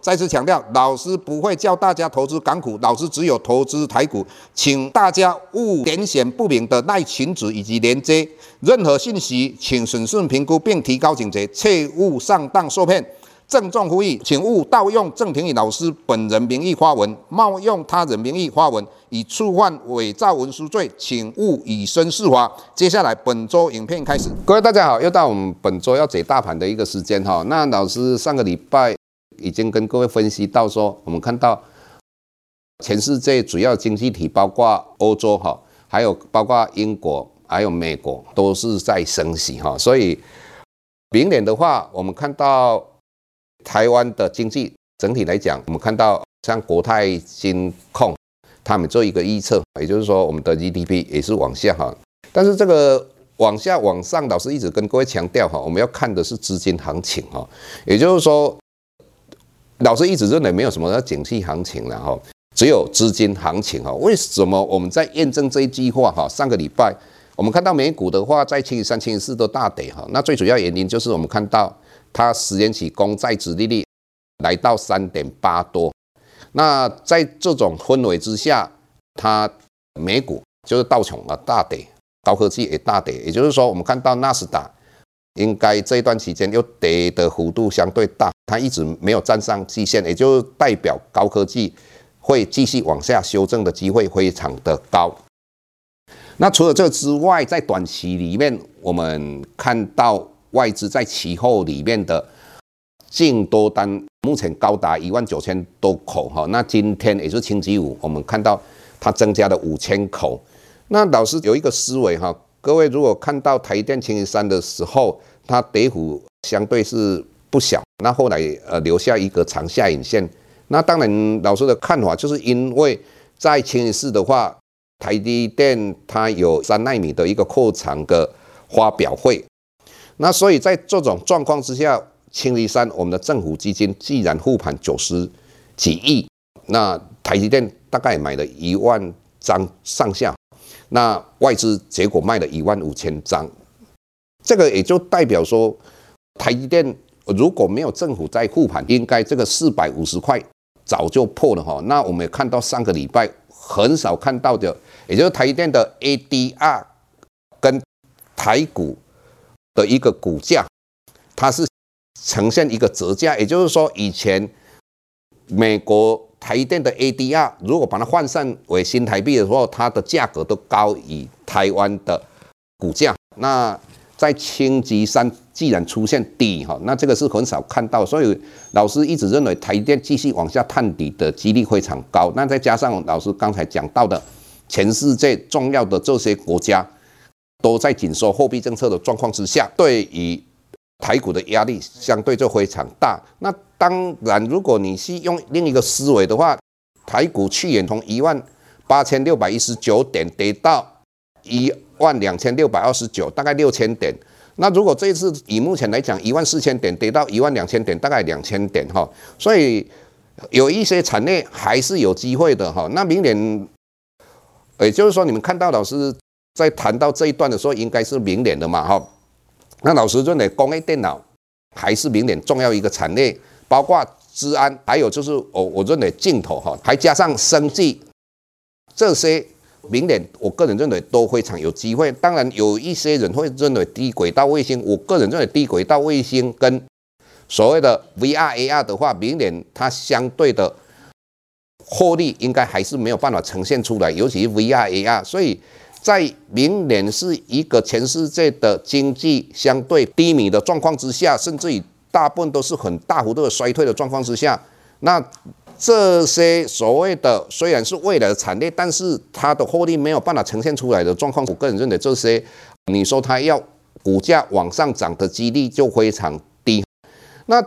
再次强调，老师不会教大家投资港股，老师只有投资台股，请大家勿点选不明的赖群组以及连接，任何信息请审慎评估并提高警觉，切勿上当受骗。郑重呼吁，请勿盗用郑庭宇老师本人名义发文，冒用他人名义发文，以触犯伪造文书罪，请勿以身试法。接下来本周影片开始，各位大家好，又到我们本周要解大盘的一个时间哈。那老师上个礼拜。已经跟各位分析到说，我们看到全世界主要经济体，包括欧洲哈，还有包括英国，还有美国，都是在升息哈。所以明年的话，我们看到台湾的经济整体来讲，我们看到像国泰金控他们做一个预测，也就是说我们的 GDP 也是往下哈。但是这个往下往上，老师一直跟各位强调哈，我们要看的是资金行情哈，也就是说。老师一直认为没有什么叫景气行情了哈，只有资金行情哈。为什么我们在验证这一句话哈？上个礼拜我们看到美股的话，在星期三、七四都大跌哈。那最主要原因就是我们看到它十年期公债殖利率来到三点八多。那在这种氛围之下，它美股就是道琼啊大跌，高科技也大跌。也就是说，我们看到纳斯达。应该这一段期间又跌的幅度相对大，它一直没有站上季线，也就代表高科技会继续往下修正的机会非常的高。那除了这之外，在短期里面，我们看到外资在期货里面的净多单目前高达一万九千多口哈。那今天也是星期五，我们看到它增加了五千口。那老师有一个思维哈。各位如果看到台积电星期三的时候，它跌幅相对是不小，那后来呃留下一个长下影线。那当然老师的看法就是因为在星期四的话，台积电它有三纳米的一个扩厂的发表会，那所以在这种状况之下，星期三我们的政府基金既然护盘九十几亿，那台积电大概买了一万张上下。那外资结果卖了一万五千张，这个也就代表说，台积电如果没有政府在护盘，应该这个四百五十块早就破了哈。那我们也看到上个礼拜很少看到的，也就是台积电的 ADR 跟台股的一个股价，它是呈现一个折价，也就是说以前美国。台电的 ADR 如果把它换算为新台币的时候，它的价格都高于台湾的股价。那在星期三既然出现底哈，那这个是很少看到，所以老师一直认为台电继续往下探底的几率非常高。那再加上老师刚才讲到的，全世界重要的这些国家都在紧缩货币政策的状况之下，对于台股的压力相对就非常大。那当然，如果你是用另一个思维的话，台股去年从一万八千六百一十九点跌到一万两千六百二十九，大概六千点。那如果这一次以目前来讲，一万四千点跌到一万两千点，大概两千点哈。所以有一些产业还是有机会的哈。那明年，也就是说，你们看到老师在谈到这一段的时候，应该是明年的嘛哈。那老师认为工业电脑还是明年重要一个产业，包括治安，还有就是我我认为镜头哈，还加上生技这些，明年我个人认为都非常有机会。当然有一些人会认为低轨道卫星，我个人认为低轨道卫星跟所谓的 VR AR 的话，明年它相对的获利应该还是没有办法呈现出来，尤其是 VR AR，所以。在明年是一个全世界的经济相对低迷的状况之下，甚至于大部分都是很大幅度的衰退的状况之下，那这些所谓的虽然是未来的产业，但是它的获利没有办法呈现出来的状况，我个人认为这些你说它要股价往上涨的几率就非常低。那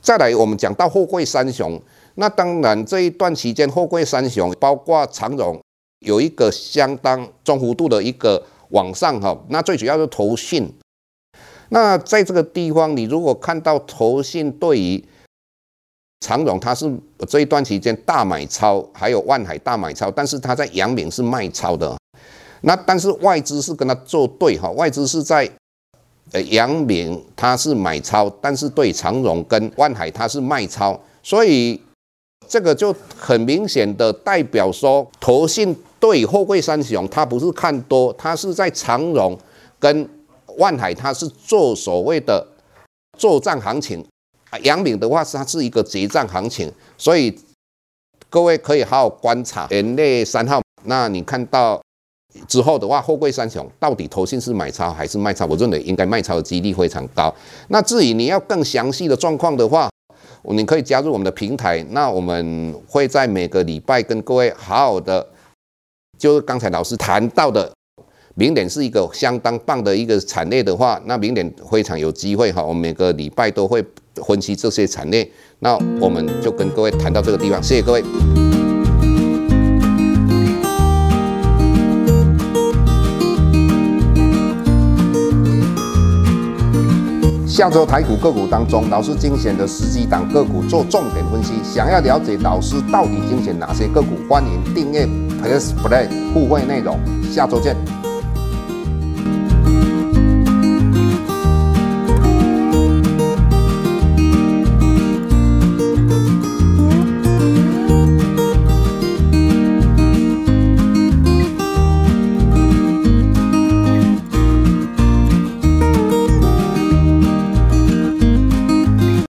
再来，我们讲到货柜三雄，那当然这一段期间货柜三雄包括长荣。有一个相当中幅度的一个往上哈，那最主要是投信。那在这个地方，你如果看到投信对于长荣，它是这一段期间大买超，还有万海大买超，但是它在阳明是卖超的。那但是外资是跟它作对哈，外资是在呃阳明它是买超，但是对长荣跟万海它是卖超，所以这个就很明显的代表说，投信对货柜三雄它不是看多，它是在长荣跟万海它是做所谓的作战行情。阳明的话是它是一个结账行情，所以各位可以好好观察。元月三号，那你看到之后的话，货柜三雄到底投信是买超还是卖超？我认为应该卖超的几率非常高。那至于你要更详细的状况的话，你可以加入我们的平台，那我们会在每个礼拜跟各位好好的，就是刚才老师谈到的。明年是一个相当棒的一个产业的话，那明年非常有机会哈。我们每个礼拜都会分析这些产业，那我们就跟各位谈到这个地方，谢谢各位。下周台股个股当中，老师精选的十几档个股做重点分析。想要了解老师到底精选哪些个股，欢迎订阅 Plus Play 互惠内容。下周见。